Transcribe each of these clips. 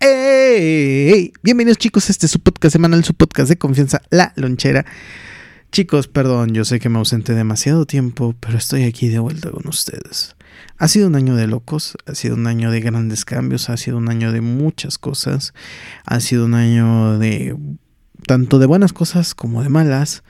¡Hey! Bienvenidos chicos a este su podcast semanal, su podcast de confianza, La Lonchera. Chicos, perdón, yo sé que me ausenté demasiado tiempo, pero estoy aquí de vuelta con ustedes. Ha sido un año de locos, ha sido un año de grandes cambios, ha sido un año de muchas cosas, ha sido un año de tanto de buenas cosas como de malas.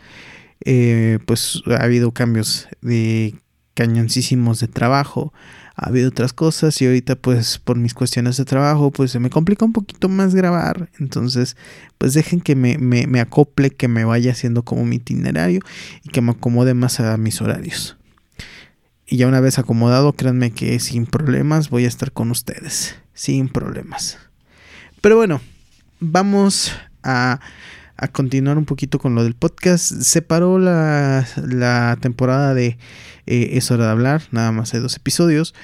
Eh, pues ha habido cambios de cañoncísimos de trabajo, ha habido otras cosas y ahorita pues por mis cuestiones de trabajo pues se me complica un poquito más grabar. Entonces pues dejen que me, me, acople, que me vaya haciendo como mi itinerario y que me acomode más a mis horarios. Y ya una vez acomodado, créanme que sin problemas voy a estar con ustedes. Sin problemas. Pero bueno, vamos a, a continuar un poquito con lo del podcast. Se paró la, la temporada de eh, es hora de hablar, nada más hay dos episodios.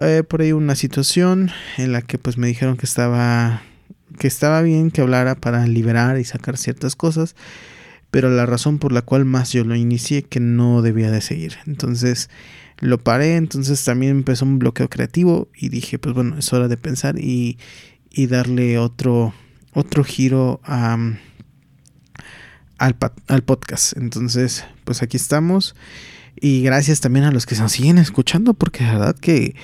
Eh, por ahí una situación en la que pues me dijeron que estaba que estaba bien que hablara para liberar y sacar ciertas cosas, pero la razón por la cual más yo lo inicié que no debía de seguir. Entonces lo paré, entonces también empezó un bloqueo creativo y dije, pues bueno, es hora de pensar y, y darle otro otro giro a, al, al podcast. Entonces, pues aquí estamos. Y gracias también a los que nos siguen escuchando, porque la verdad que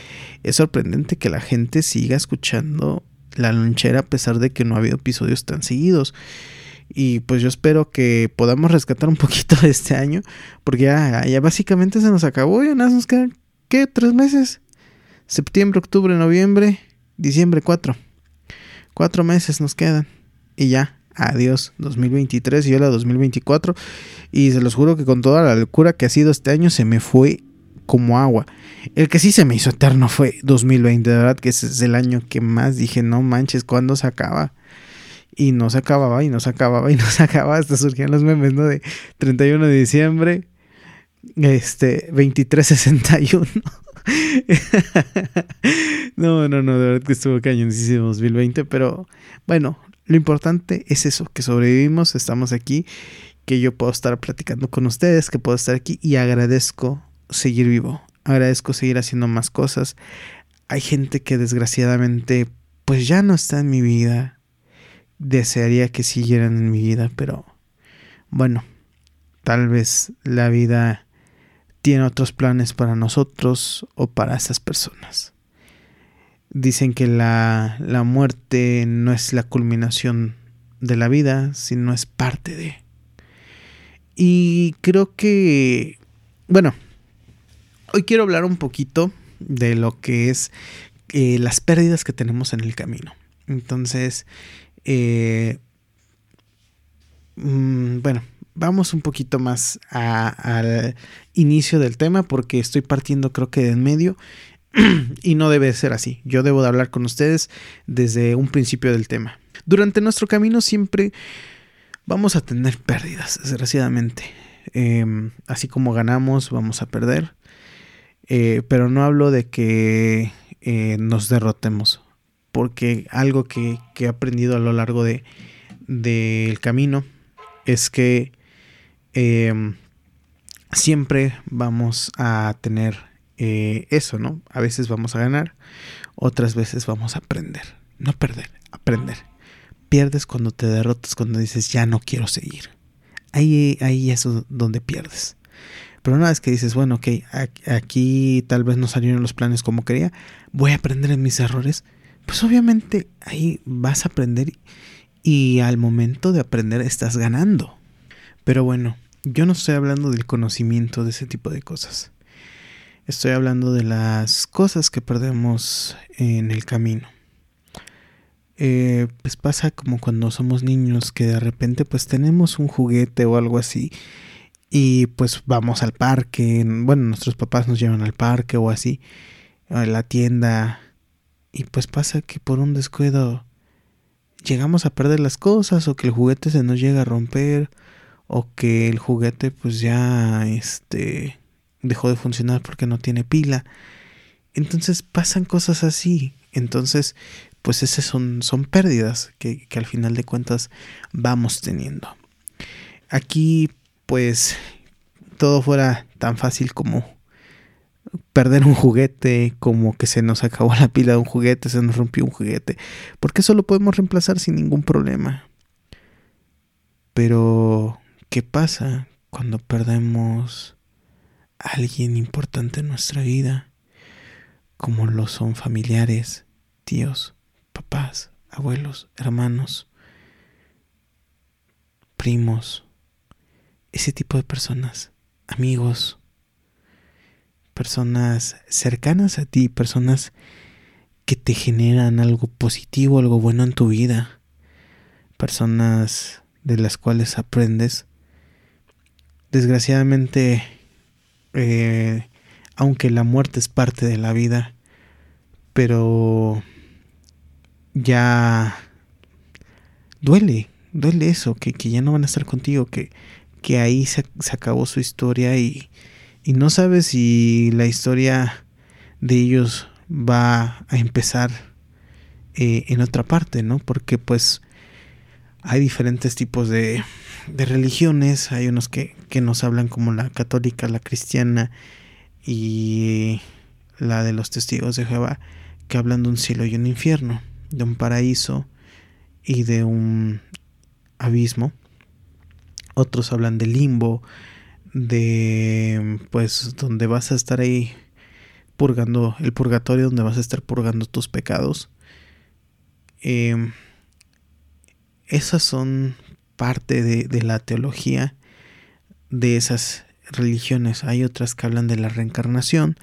es sorprendente que la gente siga escuchando la lonchera a pesar de que no ha habido episodios tan seguidos. Y pues yo espero que podamos rescatar un poquito de este año, porque ya, básicamente se nos acabó, ya nos quedan, ¿qué? ¿Tres meses? Septiembre, octubre, noviembre, diciembre, cuatro. Cuatro meses nos quedan. Y ya, adiós 2023 y hola 2024 y se los juro que con toda la locura que ha sido este año se me fue como agua. El que sí se me hizo eterno fue 2020, de verdad que ese es el año que más dije, no manches, ¿cuándo se acaba? Y no se acababa y no se acababa y no se acababa, hasta surgían los memes, ¿no? De 31 de diciembre, este, 2361. no, no, no, de verdad que estuvo cañoncísimo 2020, pero bueno, lo importante es eso, que sobrevivimos, estamos aquí, que yo puedo estar platicando con ustedes, que puedo estar aquí y agradezco seguir vivo, agradezco seguir haciendo más cosas. Hay gente que desgraciadamente pues ya no está en mi vida. Desearía que siguieran en mi vida, pero bueno, tal vez la vida tiene otros planes para nosotros o para esas personas. Dicen que la, la muerte no es la culminación de la vida, sino es parte de. Y creo que, bueno, hoy quiero hablar un poquito de lo que es eh, las pérdidas que tenemos en el camino. Entonces, eh, mm, bueno, vamos un poquito más al inicio del tema porque estoy partiendo creo que de en medio y no debe ser así. Yo debo de hablar con ustedes desde un principio del tema. Durante nuestro camino siempre vamos a tener pérdidas, desgraciadamente. Em, así como ganamos, vamos a perder. Eh, pero no hablo de que eh, nos derrotemos. Porque algo que, he aprendido a lo largo del de, camino es que em, siempre vamos a tener eh, eso, ¿no? A veces vamos a ganar, otras veces vamos a aprender. No perder, aprender. Pierdes cuando te derrotas, cuando dices, ya no quiero seguir. Ahí, ahí es donde pierdes. Pero una vez que dices, bueno, ok, aquí tal vez no salieron los planes como quería, voy a aprender en mis errores, pues obviamente ahí vas a aprender y al momento de aprender estás ganando. Pero bueno, yo no estoy hablando del conocimiento de ese tipo de cosas. Estoy hablando de las cosas que perdemos en el camino. Eh, pues pasa como cuando somos niños que de repente pues tenemos un juguete o algo así y pues vamos al parque, bueno, nuestros papás nos llevan al parque o así, a la tienda y pues pasa que por un descuido llegamos a perder las cosas o que el juguete se nos llega a romper o que el juguete pues ya este dejó de funcionar porque no tiene pila. Entonces pasan cosas así. Entonces, pues esas son, son pérdidas que, que al final de cuentas vamos teniendo. Aquí, pues, todo fuera tan fácil como perder un juguete, como que se nos acabó la pila de un juguete, se nos rompió un juguete, porque eso lo podemos reemplazar sin ningún problema. Pero, ¿qué pasa cuando perdemos alguien importante en nuestra vida? Como lo son familiares, tíos, papás, abuelos, hermanos, primos, ese tipo de personas, amigos, personas cercanas a ti, personas que te generan algo positivo, algo bueno en tu vida, personas de las cuales aprendes. Desgraciadamente, eh, aunque la muerte es parte de la vida, pero ya duele, duele eso, que, que, ya no van a estar contigo, que, que ahí se, se acabó su historia y, y no sabes si la historia de ellos va a empezar eh, en otra parte, ¿no? Porque pues hay diferentes tipos de, de religiones, hay unos que, que, nos hablan como la católica, la cristiana y la de los testigos de Jehová, que hablan de un cielo y un infierno, de un paraíso y de un abismo. Otros hablan de limbo, de pues donde vas a estar ahí purgando el purgatorio donde vas a estar purgando tus pecados em, esas son parte de, la teología de esas religiones hay otras que hablan de la reencarnación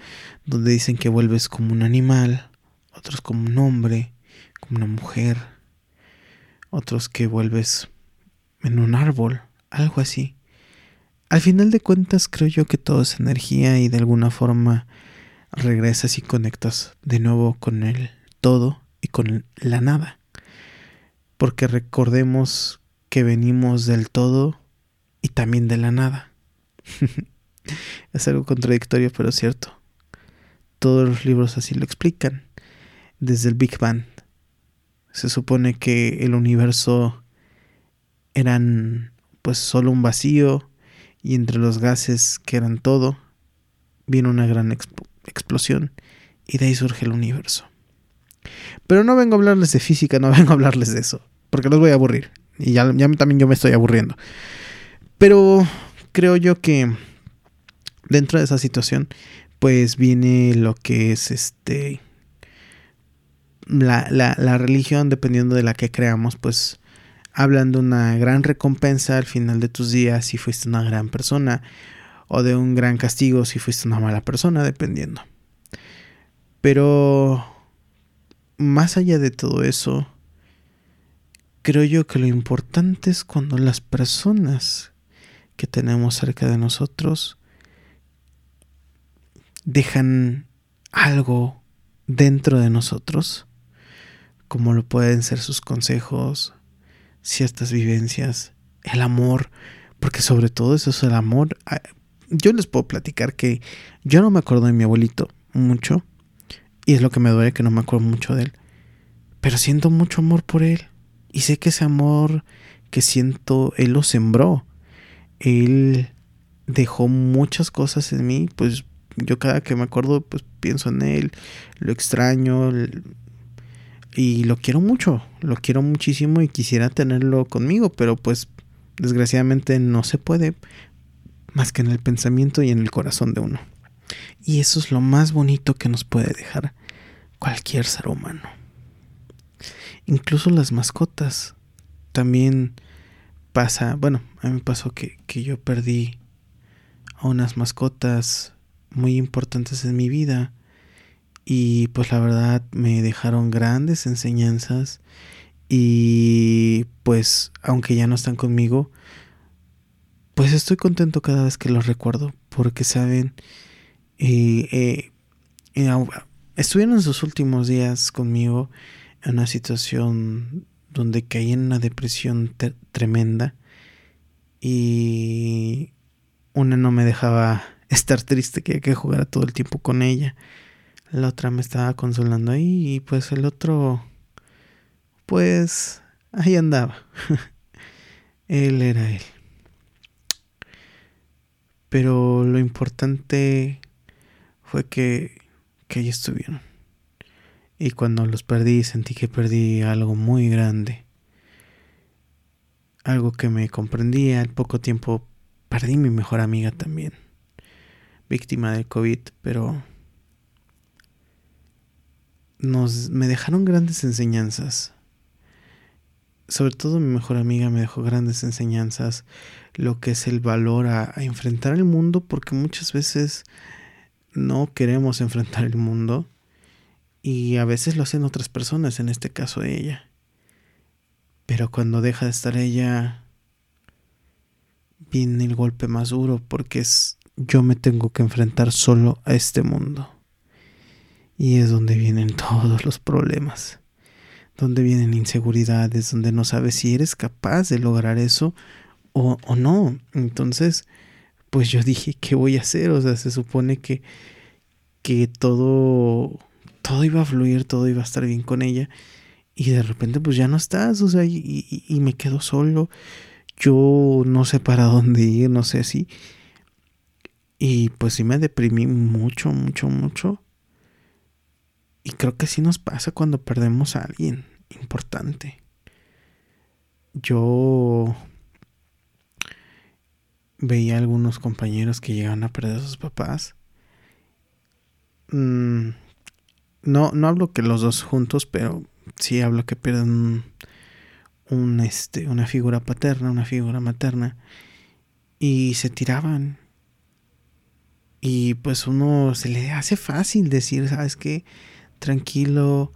donde dicen que vuelves como un animal otros como un hombre como una mujer otros que vuelves en un árbol algo así al final de cuentas creo yo que todo es energía y de alguna forma regresas y conectas de nuevo con el todo y con la nada. Porque recordemos que venimos del todo y también de la nada. es algo contradictorio pero cierto. Todos los libros así lo explican. Desde el Big Bang. Se supone que el universo eran pues solo un vacío y entre los gases que eran todo, vino una gran explosión y de ahí surge el universo. Pero no vengo a hablarles de física, no vengo a hablarles de eso, porque los voy a aburrir. Y ya, también yo me estoy aburriendo. Pero creo yo que dentro de esa situación, pues viene lo que es este... La, la, la religión, dependiendo de la que creamos, pues hablan de una gran recompensa al final de tus días si fuiste una gran persona o de un gran castigo si fuiste una mala persona, dependiendo. Pero más allá de todo eso, creo yo que lo importante es cuando las personas que tenemos cerca de nosotros dejan algo dentro de nosotros, como lo pueden ser sus consejos, ciertas vivencias, el amor, porque sobre todo eso es el amor. Ah, yo les puedo platicar que yo no me acuerdo de mi abuelito mucho, y es lo que me duele que no me acuerdo mucho de él, pero siento mucho amor por él, y sé que ese amor que siento, él lo sembró, él dejó muchas cosas en mí, pues yo cada que me acuerdo, pues pienso en él, lo extraño, y lo quiero mucho, lo quiero muchísimo y quisiera tenerlo conmigo, pero pues desgraciadamente no se puede más que en el pensamiento y en el corazón de uno. Y eso es lo más bonito que nos puede dejar cualquier ser humano. Incluso las mascotas. También pasa, bueno, a mí me pasó que, que yo perdí a unas mascotas muy importantes en mi vida y pues la verdad me dejaron grandes enseñanzas y pues aunque ya no están conmigo, pues estoy contento cada vez que los recuerdo porque saben, eh, eh, estuvieron en sus últimos días conmigo en una situación donde caí en una depresión tremenda y una no me dejaba estar triste, que que jugar todo el tiempo con ella la otra me estaba consolando ahí y pues el otro, pues ahí andaba. él era él. Pero lo importante fue que, que ahí estuvieron. Y cuando los perdí sentí que perdí algo muy grande. Algo que me comprendía. Al poco tiempo perdí mi mejor amiga también. Víctima del COVID, pero nos me dejaron grandes enseñanzas. Sobre todo mi mejor amiga me dejó grandes enseñanzas, lo que es el valor a, a enfrentar el mundo, porque muchas veces no queremos enfrentar el mundo y a veces lo hacen otras personas, en este caso ella. Pero cuando deja de estar ella, viene el golpe más duro porque es yo me tengo que enfrentar solo a este mundo. Y es donde vienen todos los problemas, donde vienen inseguridades, donde no sabes si eres capaz de lograr eso o, o no. Entonces, pues yo dije, ¿qué voy a hacer? O sea, se supone que, que todo todo iba a fluir, todo iba a estar bien con ella. Y de repente pues ya no estás, o sea, y, y, me quedo solo. Yo no sé para dónde ir, no sé si. Y pues sí me deprimí mucho, mucho, mucho. Y creo que sí nos pasa cuando perdemos a alguien importante. Yo veía algunos compañeros que llegaban a perder a sus papás. Mm, no, no hablo que los dos juntos, pero sí hablo que pierden un, este, una figura paterna, una figura materna, y se tiraban. Y pues uno se le hace fácil decir, ¿sabes qué? Tranquilo,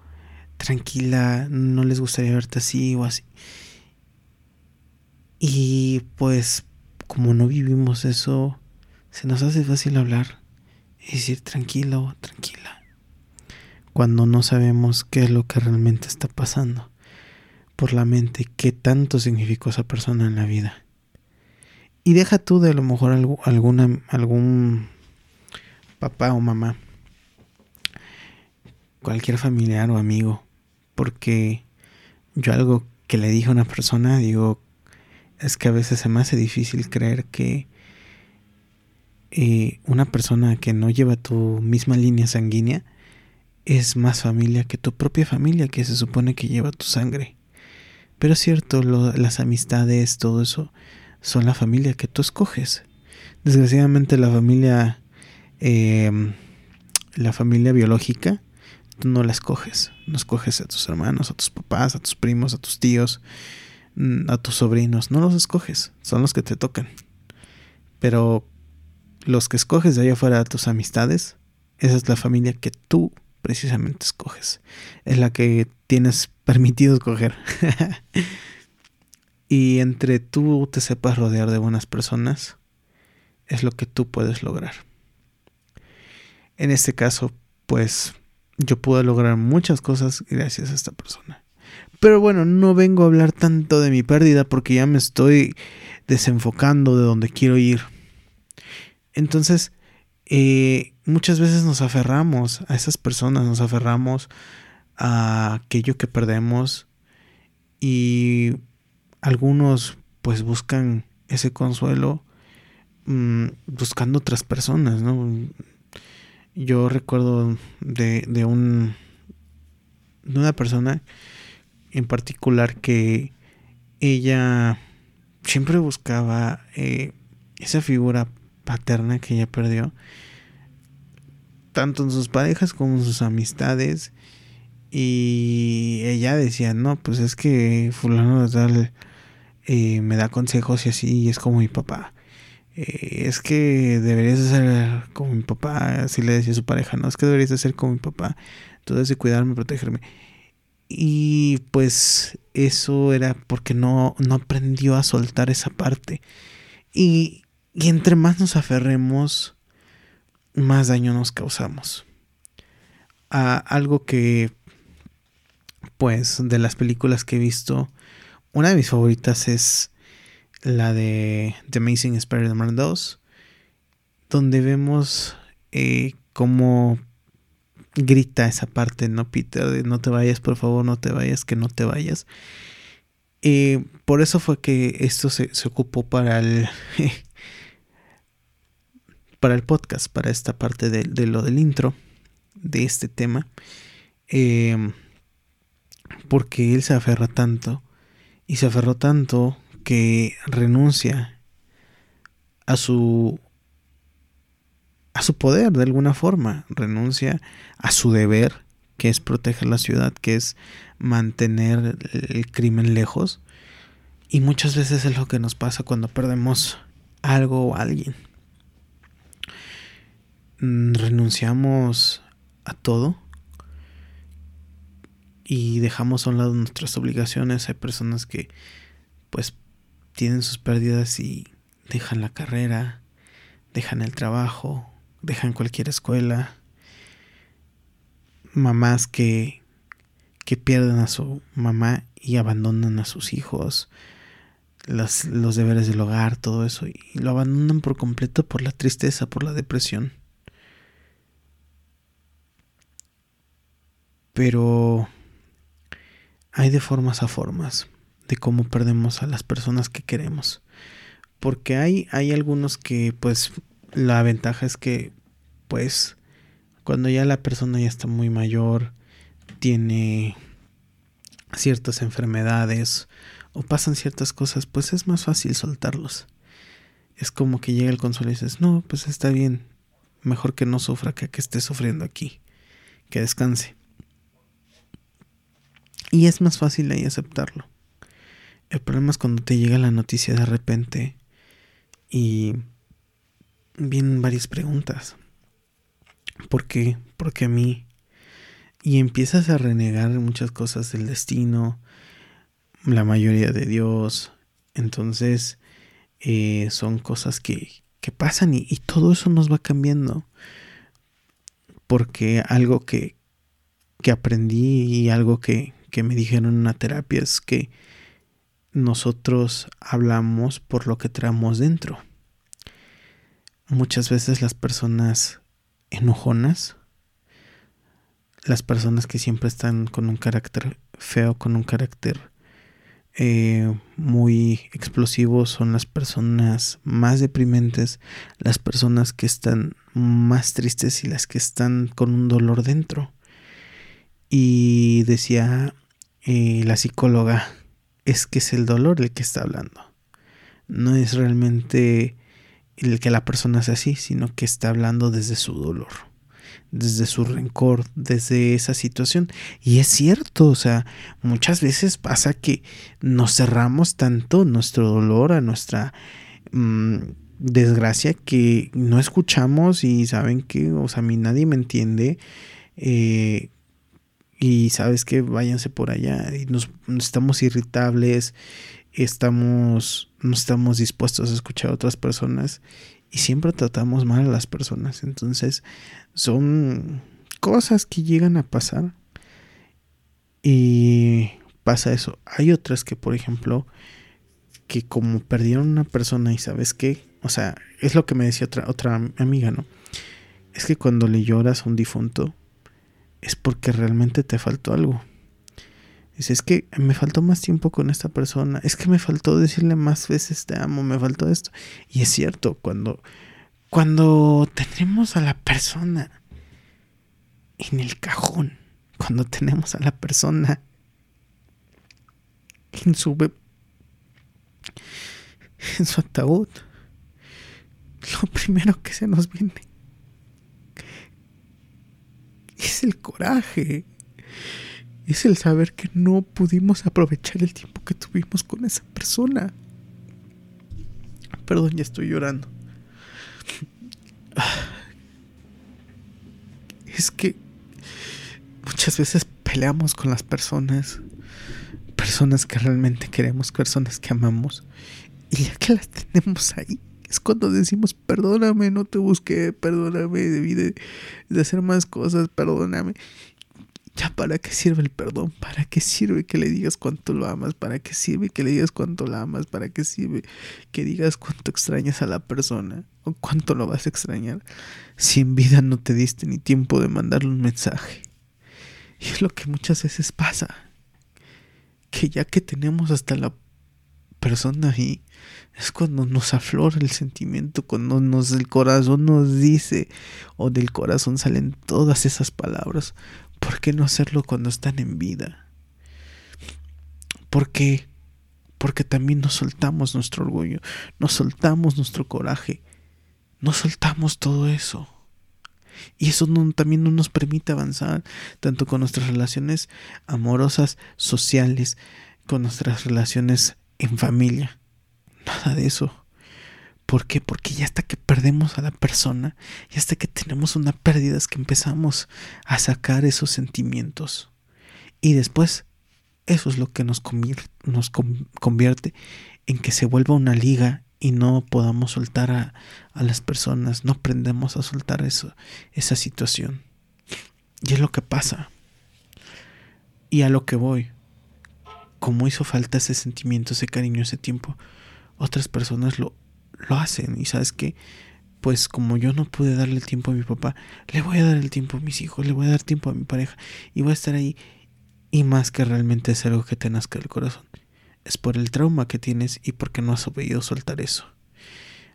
tranquila, no les gustaría verte así o así. Y pues como no vivimos eso, se nos hace fácil hablar y decir tranquilo, tranquila cuando no sabemos qué es lo que realmente está pasando por la mente, qué tanto significó esa persona en la vida. Y deja tú de a lo mejor alguna, algún papá o mamá, cualquier familiar o amigo, porque yo algo que le dije a una persona, digo, es que a veces se me hace difícil creer que eh, una persona que no lleva tu misma línea sanguínea es más familia que tu propia familia que se supone que lleva tu sangre. Pero es cierto, las amistades, todo eso, son la familia que tú escoges. Desgraciadamente la familia, em, la familia biológica, tú no la escoges. No escoges a tus hermanos, a tus papás, a tus primos, a tus tíos, a tus sobrinos. No los escoges, son los que te tocan. Pero los que escoges de allá afuera, tus amistades, esa es la familia que tú precisamente escoges. Es la que tienes permitido escoger. y entre tú te sepas rodear de buenas personas, es lo que tú puedes lograr. En este caso, pues yo pude lograr muchas cosas gracias a esta persona. Pero bueno, no vengo a hablar tanto de mi pérdida porque ya me estoy desenfocando de donde quiero ir. Entonces, eh, muchas veces nos aferramos a esas personas, nos aferramos a aquello que perdemos y algunos pues buscan ese consuelo mm, buscando otras personas, ¿no? Yo recuerdo de, de un de una persona en particular que ella siempre buscaba eh, esa figura paterna que ella perdió, tanto en sus parejas como en sus amistades. Y ella decía, no, pues es que fulano de tal eh, me da consejos y así, y es como mi papá. Eh, es que deberías de ser como mi papá, así le decía a su pareja, no, es que deberías de ser como mi papá, entonces de cuidarme, protegerme. Y pues eso era porque no, no aprendió a soltar esa parte. Y, y entre más nos aferremos, más daño nos causamos. A algo que, pues, de las películas que he visto, una de mis favoritas es la de The Amazing Spider-Man 2, donde vemos eh, cómo grita esa parte, ¿no, Peter? De no te vayas, por favor, no te vayas, que no te vayas. Eh, por eso fue que esto se, se ocupó para el para el podcast, para esta parte de, de lo del intro de este tema. Eh, porque él se aferra tanto y se aferró tanto que renuncia a su a su poder de alguna forma, renuncia a su deber, que es proteger la ciudad, que es mantener el crimen lejos. Y muchas veces es lo que nos pasa cuando perdemos algo o alguien. Mm, renunciamos a todo y dejamos a un lado nuestras obligaciones. Hay personas que pues tienen sus pérdidas y dejan la carrera, dejan el trabajo, dejan cualquier escuela. Mamás que, que pierden a su mamá y abandonan a sus hijos. Los, los deberes del hogar, todo eso. Y lo abandonan por completo por la tristeza, por la depresión. Pero hay de formas a formas de cómo perdemos a las personas que queremos. Porque hay, hay algunos que pues la ventaja es que pues cuando ya la persona ya está muy mayor, tiene ciertas enfermedades o pasan ciertas cosas, pues es más fácil soltarlos. Es como que llega el consuelo y dices, no, pues está bien, mejor que no sufra que que esté sufriendo aquí, que descanse. Y es más fácil ahí aceptarlo. El problema es cuando te llega la noticia de repente y vienen varias preguntas. ¿Por qué? Porque a mí. Y empiezas a renegar muchas cosas del destino, la mayoría de Dios. Entonces, eh, son cosas que, que pasan y, y, todo eso nos va cambiando. Porque algo que, que aprendí y algo que, que me dijeron en una terapia es que nosotros hablamos por lo que traemos dentro. Muchas veces las personas enojonas, las personas que siempre están con un carácter feo, con un carácter eh, muy explosivo, son las personas más deprimentes, las personas que están más tristes y las que están con un dolor dentro. Y decía eh, la psicóloga es que es el dolor el que está hablando. No es realmente el que la persona sea así, sino que está hablando desde su dolor, desde su rencor, desde esa situación. Y es cierto, o sea, muchas veces pasa que nos cerramos tanto nuestro dolor a nuestra mmm, desgracia que no escuchamos y saben que, o sea, a mí nadie me entiende. Eh, y sabes que váyanse por allá y nos, estamos irritables, estamos no estamos dispuestos a escuchar a otras personas y siempre tratamos mal a las personas. Entonces, son cosas que llegan a pasar y pasa eso. Hay otras que, por ejemplo, que como perdieron una persona y sabes qué, o sea, es lo que me decía otra otra amiga, ¿no? Es que cuando le lloras a un difunto, es porque realmente te faltó algo. Dices, es que me faltó más tiempo con esta persona, es que me faltó decirle más veces te amo, me faltó esto. Y es cierto, cuando, cuando tenemos a la persona en el cajón, cuando tenemos a la persona en su, en su ataúd, lo primero que se nos viene es el coraje. Es el saber que no pudimos aprovechar el tiempo que tuvimos con esa persona. Perdón, ya estoy llorando. Es que muchas veces peleamos con las personas. Personas que realmente queremos, personas que amamos. Y ya que las tenemos ahí, es cuando decimos, perdóname, no te busqué, perdóname, debí de, hacer más cosas, perdóname. Ya, ¿para qué sirve el perdón? ¿Para qué sirve que le digas cuánto lo amas? ¿Para qué sirve que le digas cuánto la amas? ¿Para qué sirve que digas cuánto extrañas a la persona? ¿O cuánto lo vas a extrañar? Si en vida no te diste ni tiempo de mandarle un mensaje. Y es lo que muchas veces pasa. Que ya que tenemos hasta la persona ahí, es cuando nos aflora el sentimiento, cuando nos el corazón nos dice o del corazón salen todas esas palabras. ¿Por qué no hacerlo cuando están en vida? ¿Por qué? Porque también nos soltamos nuestro orgullo, nos soltamos nuestro coraje, nos soltamos todo eso. Y eso también no nos permite avanzar, tanto con nuestras relaciones amorosas, sociales, con nuestras relaciones en familia. Nada de eso. ¿Por qué? Porque ya hasta que perdemos a la persona, ya hasta que tenemos una pérdida es que empezamos a sacar esos sentimientos. Y después, eso es lo que nos, convierte en que se vuelva una liga y no podamos soltar a, a las personas, no aprendemos a soltar eso, esa situación. Y es lo que pasa. Y a lo que voy, como hizo falta ese sentimiento, ese cariño, ese tiempo, otras personas lo, lo hacen. Y sabes que, pues como yo no pude darle el tiempo a mi papá, le voy a dar el tiempo a mis hijos, le voy a dar tiempo a mi pareja y voy a estar ahí. Y más que realmente es algo que te nazca del corazón. Es por el trauma que tienes y porque no has sabido soltar eso.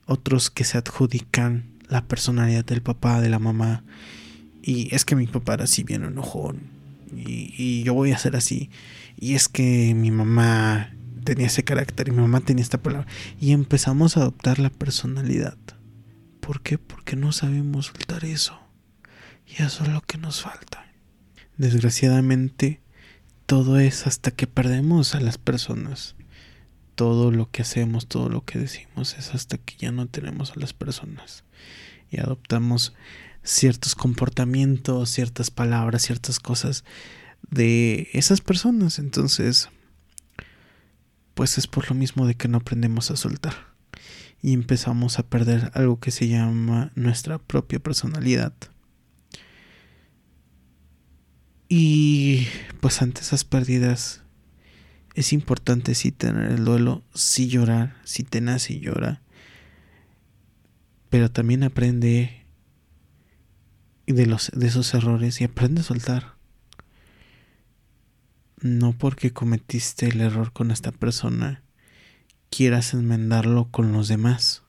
Otros que se adjudican la personalidad del papá, de la mamá. Y es que mi papá era así bien enojón. Y, y yo voy a ser así. Y es que mi mamá tenía ese carácter y mi mamá tenía esta palabra. Y empezamos a adoptar la personalidad. ¿Por qué? Porque no sabemos soltar eso. Y eso es lo que nos falta. Desgraciadamente, todo es hasta que perdemos a las personas. Todo lo que hacemos, todo lo que decimos es hasta que ya no tenemos a las personas. Y adoptamos ciertos comportamientos, ciertas palabras, ciertas cosas de esas personas. Entonces, pues es por lo mismo de que no aprendemos a soltar. Y empezamos a perder algo que se llama nuestra propia personalidad. Y pues ante esas pérdidas es importante sí tener el duelo, sí llorar, sí te nace y llora, pero también aprende de, los, de esos errores y aprende a soltar no porque cometiste el error con esta persona quieras enmendarlo con los demás.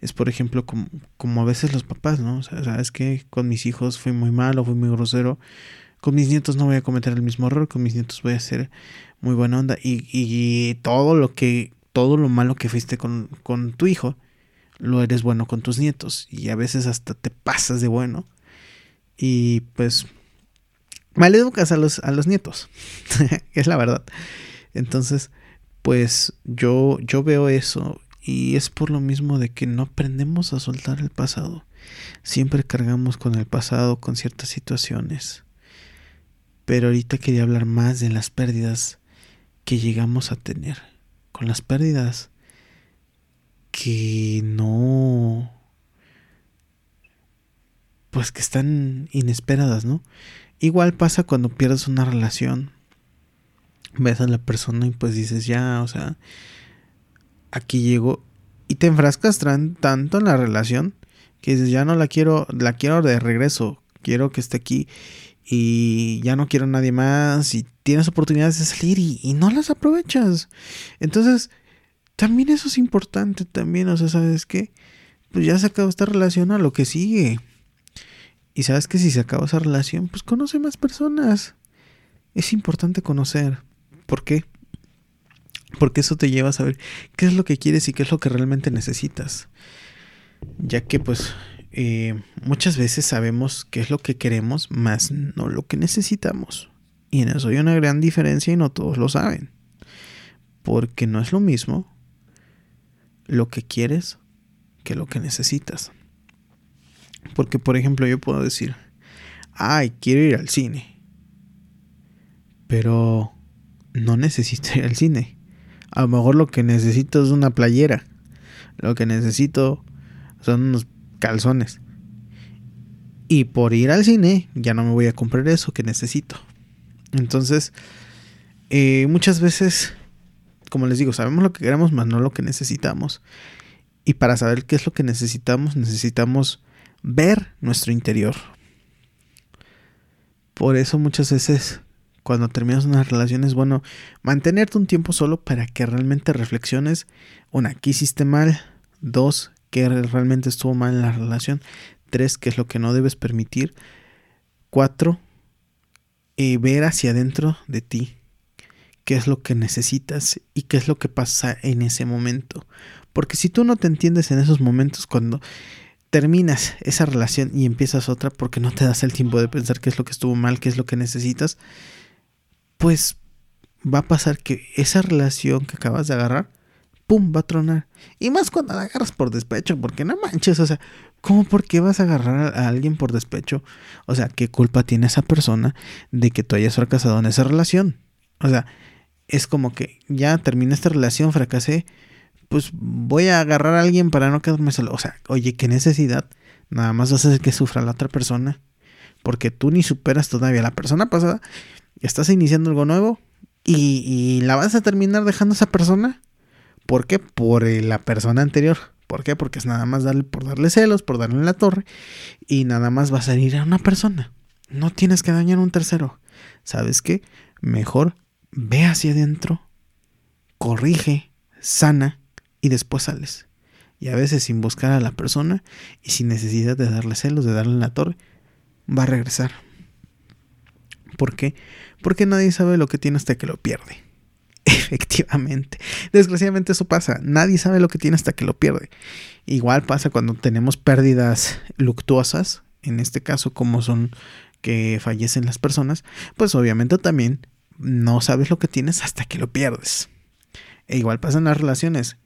Es por ejemplo como, como a veces los papás, ¿no? O sea, sabes que con mis hijos fui muy malo, fui muy grosero. Con mis nietos no voy a cometer el mismo error, con mis nietos voy a ser muy buena onda. Y, y todo lo que, todo lo malo que fuiste con, con tu hijo, lo eres bueno con tus nietos. Y a veces hasta te pasas de bueno. Y pues maleducas a los, a los nietos, es la verdad. Entonces, pues yo, yo veo eso y es por lo mismo de que no aprendemos a soltar el pasado. Siempre cargamos con el pasado, con ciertas situaciones. Pero ahorita quería hablar más de las pérdidas que llegamos a tener. Con las pérdidas que no... Pues que están inesperadas, ¿no? Igual pasa cuando pierdes una relación. Ves a la persona y pues dices, ya, o sea, aquí llego. Y te enfrascas tanto en la relación que dices, ya no la quiero, la quiero de regreso. Quiero que esté aquí y ya no quiero a nadie más. Y tienes oportunidades de salir y, no las aprovechas. Entonces, también eso es importante también, o sea, ¿sabes qué? Pues ya se acabó esta relación a lo que sigue. Y sabes que si se acaba esa relación, pues conoce más personas. Es importante conocer. ¿Por qué? Porque eso te lleva a saber qué es lo que quieres y qué es lo que realmente necesitas. Ya que pues eh, muchas veces sabemos qué es lo que queremos, más no lo que necesitamos. Y en eso hay una gran diferencia y no todos lo saben. Porque no es lo mismo lo que quieres que lo que necesitas. Porque, por ejemplo, yo puedo decir, ay, quiero ir al cine. Pero no necesito ir al cine. A lo mejor lo que necesito es una playera. Lo que necesito son unos calzones. Y por ir al cine ya no me voy a comprar eso que necesito. Entonces, eh, muchas veces, como les digo, sabemos lo que queremos, más no lo que necesitamos. Y para saber qué es lo que necesitamos, necesitamos ver nuestro interior. Por eso muchas veces cuando terminas una relación es bueno mantenerte un tiempo solo para que realmente reflexiones. Una, ¿qué hiciste mal? Dos, ¿qué realmente estuvo mal en la relación? Tres, ¿qué es lo que no debes permitir? Cuatro, eh, ver hacia adentro de ti qué es lo que necesitas y qué es lo que pasa en ese momento. Porque si tú no te entiendes en esos momentos cuando terminas esa relación y empiezas otra porque no te das el tiempo de pensar qué es lo que estuvo mal, qué es lo que necesitas, pues va a pasar que esa relación que acabas de agarrar, ¡pum!, va a tronar. Y más cuando la agarras por despecho, porque no manches, o sea, ¿cómo por qué vas a agarrar a alguien por despecho? O sea, ¿qué culpa tiene esa persona de que tú hayas fracasado en esa relación? O sea, es como que ya terminé esta relación, fracasé, pues voy a agarrar a alguien para no quedarme solo. O sea, oye, qué necesidad. Nada más vas a hacer que sufra la otra persona. Porque tú ni superas todavía la persona pasada. Estás iniciando algo nuevo. Y, la vas a terminar dejando a esa persona. ¿Por qué? Por la persona anterior. ¿Por qué? Porque es nada más darle, por darle celos, por darle la torre. Y nada más vas a ir a una persona. No tienes que dañar a un tercero. ¿Sabes qué? Mejor ve hacia adentro, corrige, sana y después sales. Y a veces sin buscar a la persona y sin necesidad de darle celos, de darle la torre, va a regresar. ¿Por qué? Porque nadie sabe lo que tiene hasta que lo pierde. Efectivamente. Desgraciadamente eso pasa. Nadie sabe lo que tiene hasta que lo pierde. Igual pasa cuando tenemos pérdidas luctuosas, en este caso como son que fallecen las personas, pues obviamente también no sabes lo que tienes hasta que lo pierdes. E igual pasa en las relaciones.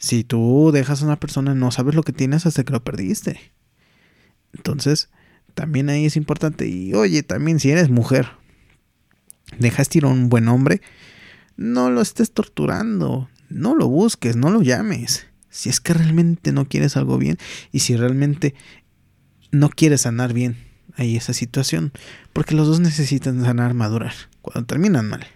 Si tú dejas a una persona, no sabes lo que tienes hasta que lo perdiste. Entonces, también ahí es importante. Y oye, también si eres mujer, dejaste ir a un buen hombre, no lo estés torturando. No lo busques, no lo llames. Si es que realmente no quieres algo bien y si realmente no quieres sanar bien ahí esa situación. Porque los dos necesitan sanar, madurar. Cuando terminan mal.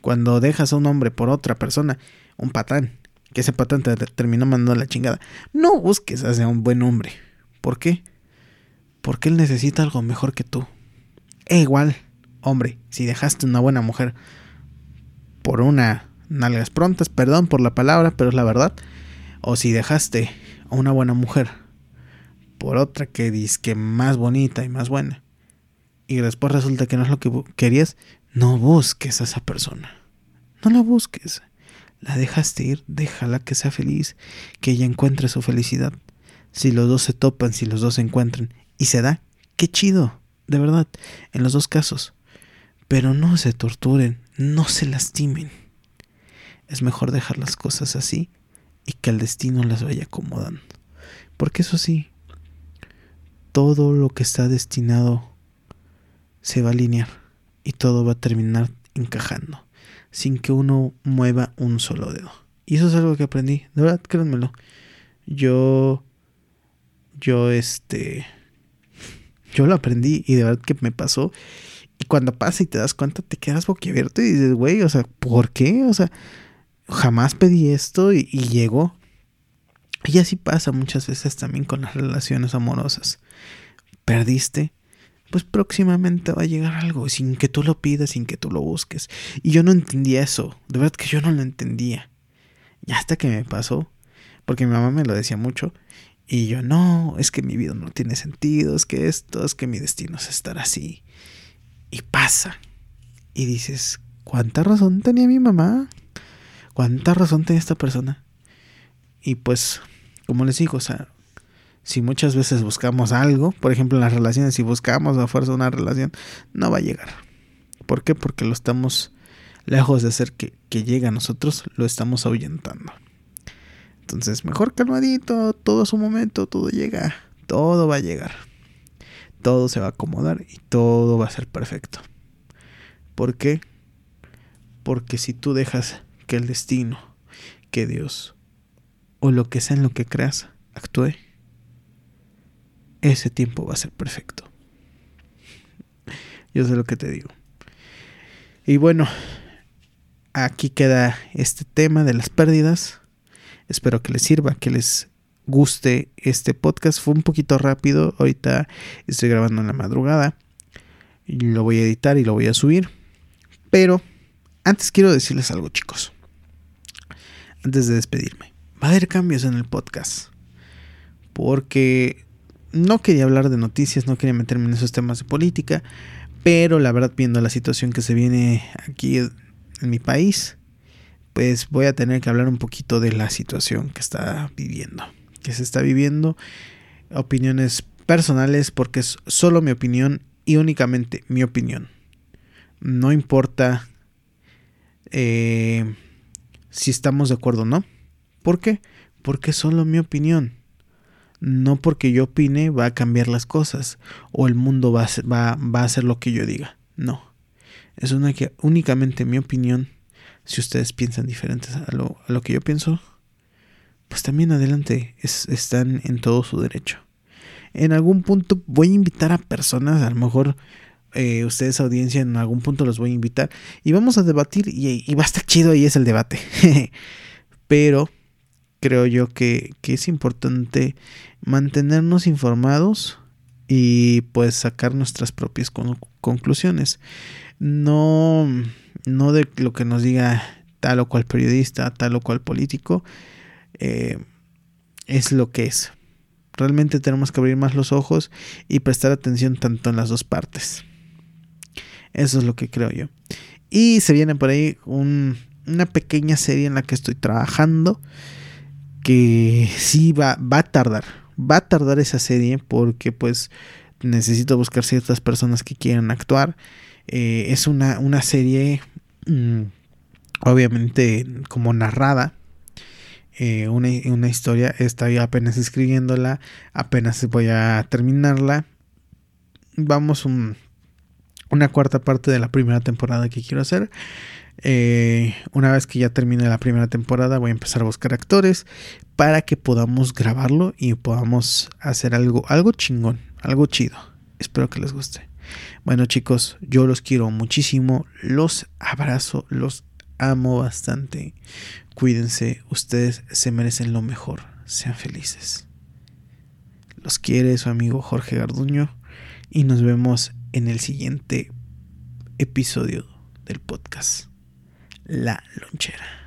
Cuando dejas a un hombre por otra persona, un patán, que ese patán te terminó mandando la chingada. No busques a un buen hombre. ¿Por qué? Porque él necesita algo mejor que tú. E igual, hombre, si dejaste una buena mujer por una nalgas prontas, perdón por la palabra, pero es la verdad. O si dejaste a una buena mujer por otra que que más bonita y más buena. Y después resulta que no es lo que querías, no busques a esa persona. No la busques. La dejaste ir, déjala que sea feliz, que ella encuentre su felicidad. Si los dos se topan, si los dos se encuentran y se da, qué chido, de verdad, en los dos casos. Pero no se torturen, no se lastimen. Es mejor dejar las cosas así y que el destino las vaya acomodando. Porque eso sí, todo lo que está destinado se va a alinear y todo va a terminar encajando sin que uno mueva un solo dedo. Y eso es algo que aprendí, de verdad, créanmelo. Yo, yo, este, yo lo aprendí y de verdad que me pasó. Y cuando pasa y te das cuenta, te quedas boquiabierto y dices, güey, o sea, ¿por qué? O sea, jamás pedí esto y, y llegó. Y así pasa muchas veces también con las relaciones amorosas. Perdiste, pues próximamente va a llegar algo sin que tú lo pidas, sin que tú lo busques. Y yo no entendía eso, de verdad que yo no lo entendía. Y hasta que me pasó, porque mi mamá me lo decía mucho, y yo no, es que mi vida no tiene sentido, es que esto, es que mi destino es estar así. Y pasa. Y dices, ¿cuánta razón tenía mi mamá? ¿Cuánta razón tenía esta persona? Y pues como les digo, o sea, si muchas veces buscamos algo, por ejemplo en las relaciones, si buscamos a fuerza una relación, no va a llegar. ¿Por qué? Porque lo estamos, lejos de hacer que, llegue a nosotros, lo estamos ahuyentando. Entonces, mejor calmadito, todo a su momento, todo llega, todo va a llegar. Todo se va a acomodar y todo va a ser perfecto. ¿Por qué? Porque si tú dejas que el destino, que Dios, o lo que sea en lo que creas actúe, ese tiempo va a ser perfecto. Yo sé lo que te digo. Y bueno, aquí queda este tema de las pérdidas. Espero que les sirva, que les guste este podcast. Fue un poquito rápido. Ahorita estoy grabando en la madrugada. Lo voy a editar y lo voy a subir. Pero antes quiero decirles algo, chicos. Antes de despedirme. Va a haber cambios en el podcast. Porque no quería hablar de noticias, no quería meterme en esos temas de política. Pero la verdad, viendo la situación que se viene aquí en mi país, pues voy a tener que hablar un poquito de la situación que está viviendo. Que se está viviendo. Opiniones personales porque es solo mi opinión y únicamente mi opinión. No importa eh, si estamos de acuerdo o no. ¿Por qué? Porque es solo mi opinión. No porque yo opine va a cambiar las cosas o el mundo va a, ser, va, va a hacer lo que yo diga. No. Es una que, únicamente mi opinión. Si ustedes piensan diferentes a lo, a lo que yo pienso, pues también adelante. Es, están en todo su derecho. En algún punto voy a invitar a personas, a lo mejor eh, ustedes audiencia en algún punto los voy a invitar y vamos a debatir y, y va a estar chido ahí es el debate. Pero creo yo que, que, es importante mantenernos informados y pues sacar nuestras propias con conclusiones. No, no de lo que nos diga tal o cual periodista, tal o cual político, eh, es lo que es. Realmente tenemos que abrir más los ojos y prestar atención tanto en las dos partes. Eso es lo que creo yo. Y se viene por ahí un, una pequeña serie en la que estoy trabajando. Que sí va, va a tardar. Va a tardar esa serie porque pues necesito buscar ciertas personas que quieran actuar. Eh, es una, una serie mmm, obviamente como narrada. Eh, una, una, historia. Estoy apenas escribiéndola. Apenas voy a terminarla. Vamos un, una cuarta parte de la primera temporada que quiero hacer. Eh, una vez que ya termine la primera temporada voy a empezar a buscar actores para que podamos grabarlo y podamos hacer algo, algo chingón, algo chido. Espero que les guste. Bueno chicos, yo los quiero muchísimo, los abrazo, los amo bastante. Cuídense, ustedes se merecen lo mejor, sean felices. Los quiere su amigo Jorge Garduño y nos vemos en el siguiente episodio del podcast La Lonchera.